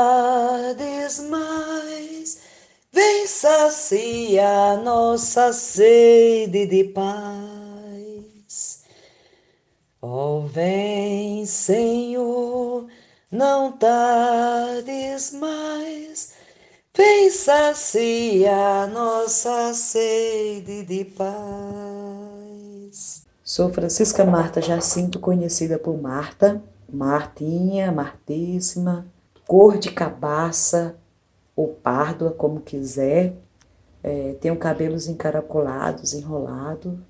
Tardes mais, vem sacia nossa sede de paz. Oh, vem, Senhor, não tardes mais, vem sacia nossa sede de paz. Sou Francisca Marta Jacinto, conhecida por Marta Martinha, Martíssima, cor de cabaça ou párdua, como quiser. É, tenho cabelos encaracolados, enrolado.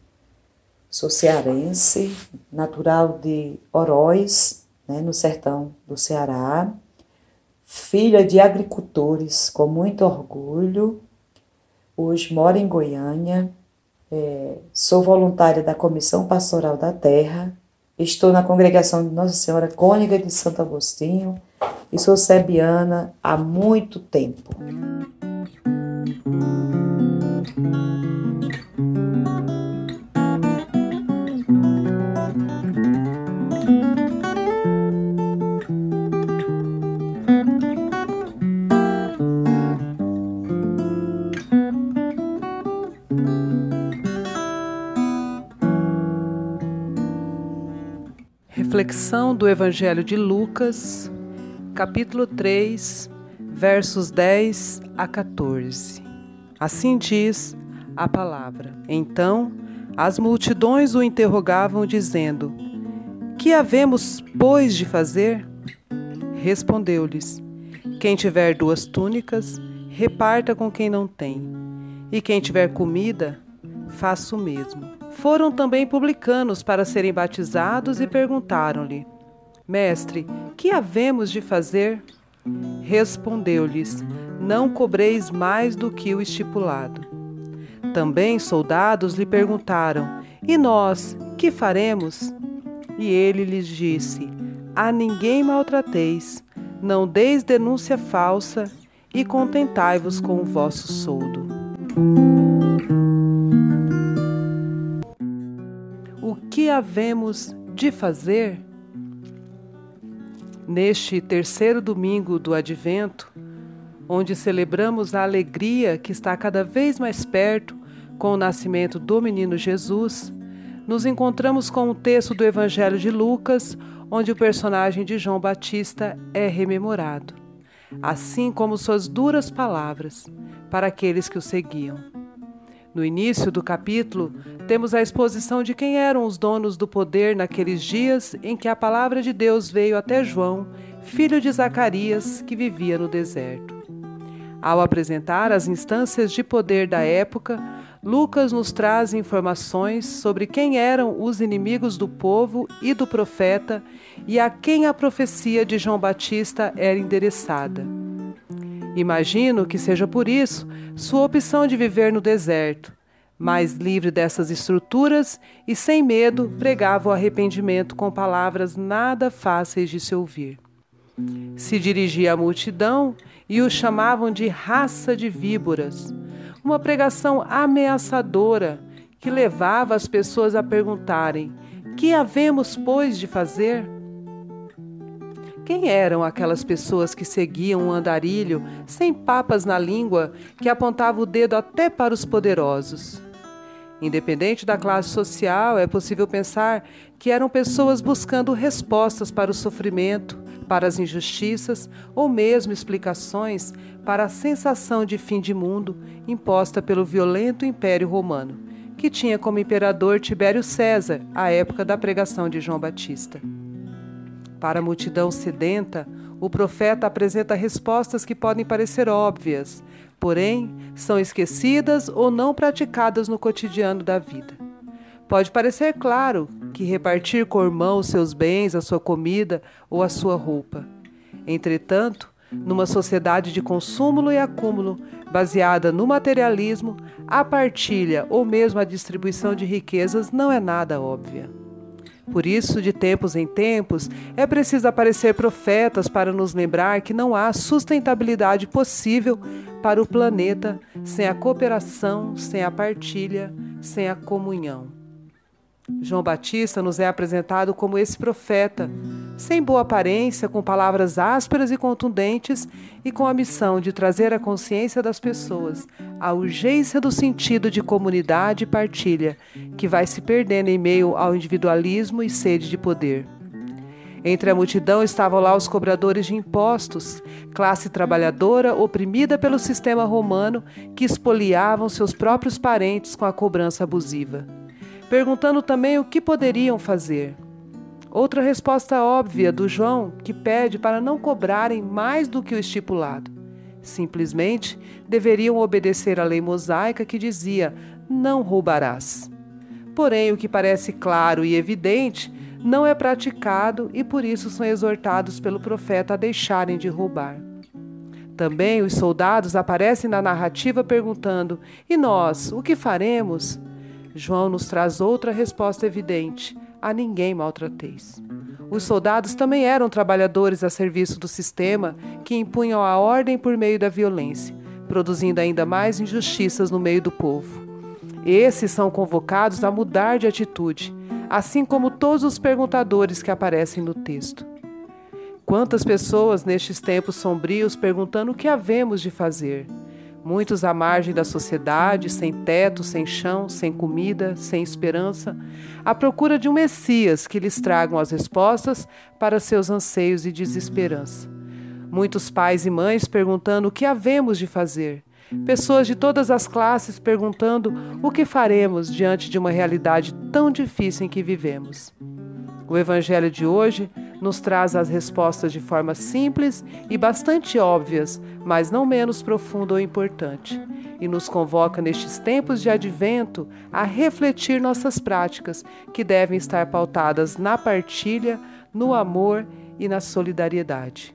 Sou cearense, natural de Oroz, né, no sertão do Ceará. Filha de agricultores, com muito orgulho. Hoje moro em Goiânia. É, sou voluntária da Comissão Pastoral da Terra Estou na congregação de Nossa Senhora Cônica de Santo Agostinho e sou sebiana há muito tempo. Reflexão do Evangelho de Lucas, capítulo 3, versos 10 a 14. Assim diz a palavra. Então as multidões o interrogavam, dizendo: Que havemos, pois, de fazer? Respondeu-lhes: Quem tiver duas túnicas, reparta com quem não tem, e quem tiver comida, faça o mesmo. Foram também publicanos para serem batizados e perguntaram-lhe: Mestre, que havemos de fazer? Respondeu-lhes: Não cobreis mais do que o estipulado. Também soldados lhe perguntaram: E nós, que faremos? E ele lhes disse: A ninguém maltrateis, não deis denúncia falsa e contentai-vos com o vosso soldo. que havemos de fazer? Neste terceiro domingo do Advento, onde celebramos a alegria que está cada vez mais perto com o nascimento do menino Jesus, nos encontramos com o texto do Evangelho de Lucas, onde o personagem de João Batista é rememorado, assim como suas duras palavras para aqueles que o seguiam. No início do capítulo, temos a exposição de quem eram os donos do poder naqueles dias em que a palavra de Deus veio até João, filho de Zacarias, que vivia no deserto. Ao apresentar as instâncias de poder da época, Lucas nos traz informações sobre quem eram os inimigos do povo e do profeta e a quem a profecia de João Batista era endereçada. Imagino que seja por isso sua opção de viver no deserto, mais livre dessas estruturas e sem medo, pregava o arrependimento com palavras nada fáceis de se ouvir. Se dirigia à multidão e o chamavam de raça de víboras, uma pregação ameaçadora que levava as pessoas a perguntarem: Que havemos, pois, de fazer? Quem eram aquelas pessoas que seguiam um andarilho sem papas na língua que apontava o dedo até para os poderosos? Independente da classe social, é possível pensar que eram pessoas buscando respostas para o sofrimento, para as injustiças ou mesmo explicações para a sensação de fim de mundo imposta pelo violento Império Romano, que tinha como imperador Tibério César à época da pregação de João Batista. Para a multidão sedenta, o profeta apresenta respostas que podem parecer óbvias, porém são esquecidas ou não praticadas no cotidiano da vida. Pode parecer claro que repartir com o irmão os seus bens, a sua comida ou a sua roupa. Entretanto, numa sociedade de consumo e acúmulo, baseada no materialismo, a partilha ou mesmo a distribuição de riquezas não é nada óbvia. Por isso, de tempos em tempos, é preciso aparecer profetas para nos lembrar que não há sustentabilidade possível para o planeta sem a cooperação, sem a partilha, sem a comunhão. João Batista nos é apresentado como esse profeta, sem boa aparência, com palavras ásperas e contundentes e com a missão de trazer à consciência das pessoas a urgência do sentido de comunidade e partilha, que vai se perdendo em meio ao individualismo e sede de poder. Entre a multidão estavam lá os cobradores de impostos, classe trabalhadora oprimida pelo sistema romano que espoliavam seus próprios parentes com a cobrança abusiva perguntando também o que poderiam fazer. Outra resposta óbvia do João, que pede para não cobrarem mais do que o estipulado. Simplesmente deveriam obedecer à lei mosaica que dizia: não roubarás. Porém, o que parece claro e evidente não é praticado e por isso são exortados pelo profeta a deixarem de roubar. Também os soldados aparecem na narrativa perguntando: E nós, o que faremos? João nos traz outra resposta evidente: a ninguém maltrateis. Os soldados também eram trabalhadores a serviço do sistema que impunham a ordem por meio da violência, produzindo ainda mais injustiças no meio do povo. Esses são convocados a mudar de atitude, assim como todos os perguntadores que aparecem no texto. Quantas pessoas nestes tempos sombrios perguntando o que havemos de fazer? Muitos à margem da sociedade, sem teto, sem chão, sem comida, sem esperança, à procura de um Messias que lhes tragam as respostas para seus anseios e desesperança. Muitos pais e mães perguntando o que havemos de fazer. Pessoas de todas as classes perguntando o que faremos diante de uma realidade tão difícil em que vivemos. O Evangelho de hoje nos traz as respostas de forma simples e bastante óbvias, mas não menos profunda ou importante, e nos convoca nestes tempos de advento a refletir nossas práticas, que devem estar pautadas na partilha, no amor e na solidariedade.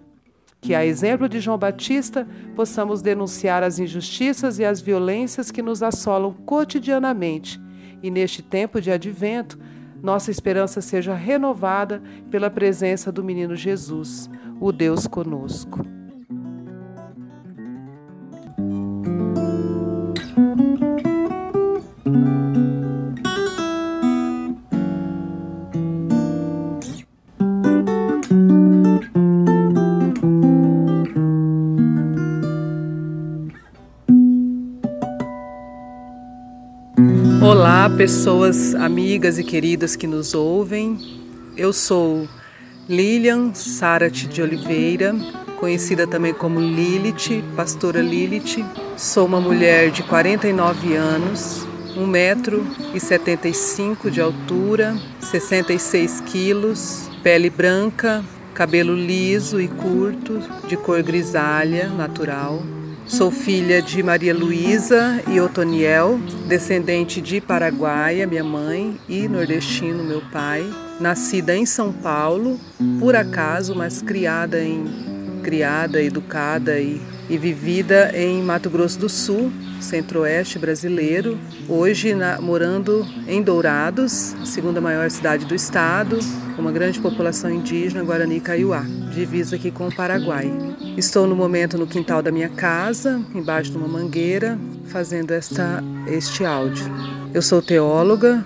Que, a exemplo de João Batista, possamos denunciar as injustiças e as violências que nos assolam cotidianamente e, neste tempo de advento, nossa esperança seja renovada pela presença do menino Jesus, o Deus conosco. Pessoas amigas e queridas que nos ouvem. Eu sou Lilian Sarati de Oliveira, conhecida também como Lilith, pastora Lilith. Sou uma mulher de 49 anos, 1 metro e 75 de altura, 66 quilos, pele branca, cabelo liso e curto, de cor grisalha, natural. Sou filha de Maria Luísa e Otoniel, descendente de Paraguaia, minha mãe, e nordestino, meu pai. Nascida em São Paulo, por acaso, mas criada em criada, educada e, e vivida em Mato Grosso do Sul, centro-oeste brasileiro. Hoje na, morando em Dourados, a segunda maior cidade do estado, com uma grande população indígena, Guarani Kaiowá, divisa aqui com o Paraguai. Estou no momento no quintal da minha casa, embaixo de uma mangueira, fazendo esta, este áudio. Eu sou teóloga,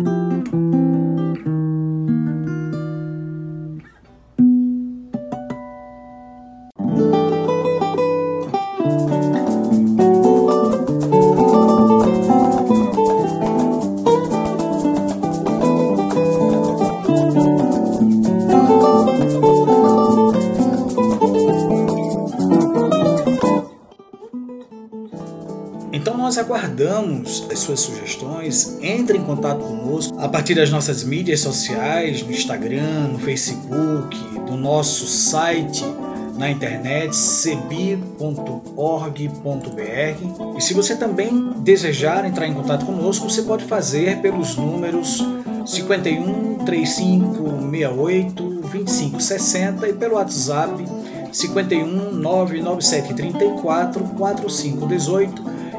Então nós aguardamos as suas sugestões. Entre em contato conosco a partir das nossas mídias sociais, no Instagram, no Facebook, do nosso site na internet cebi.org.br. E se você também desejar entrar em contato conosco, você pode fazer pelos números 51 35 68 25 60 e pelo WhatsApp 51 997 34 45 18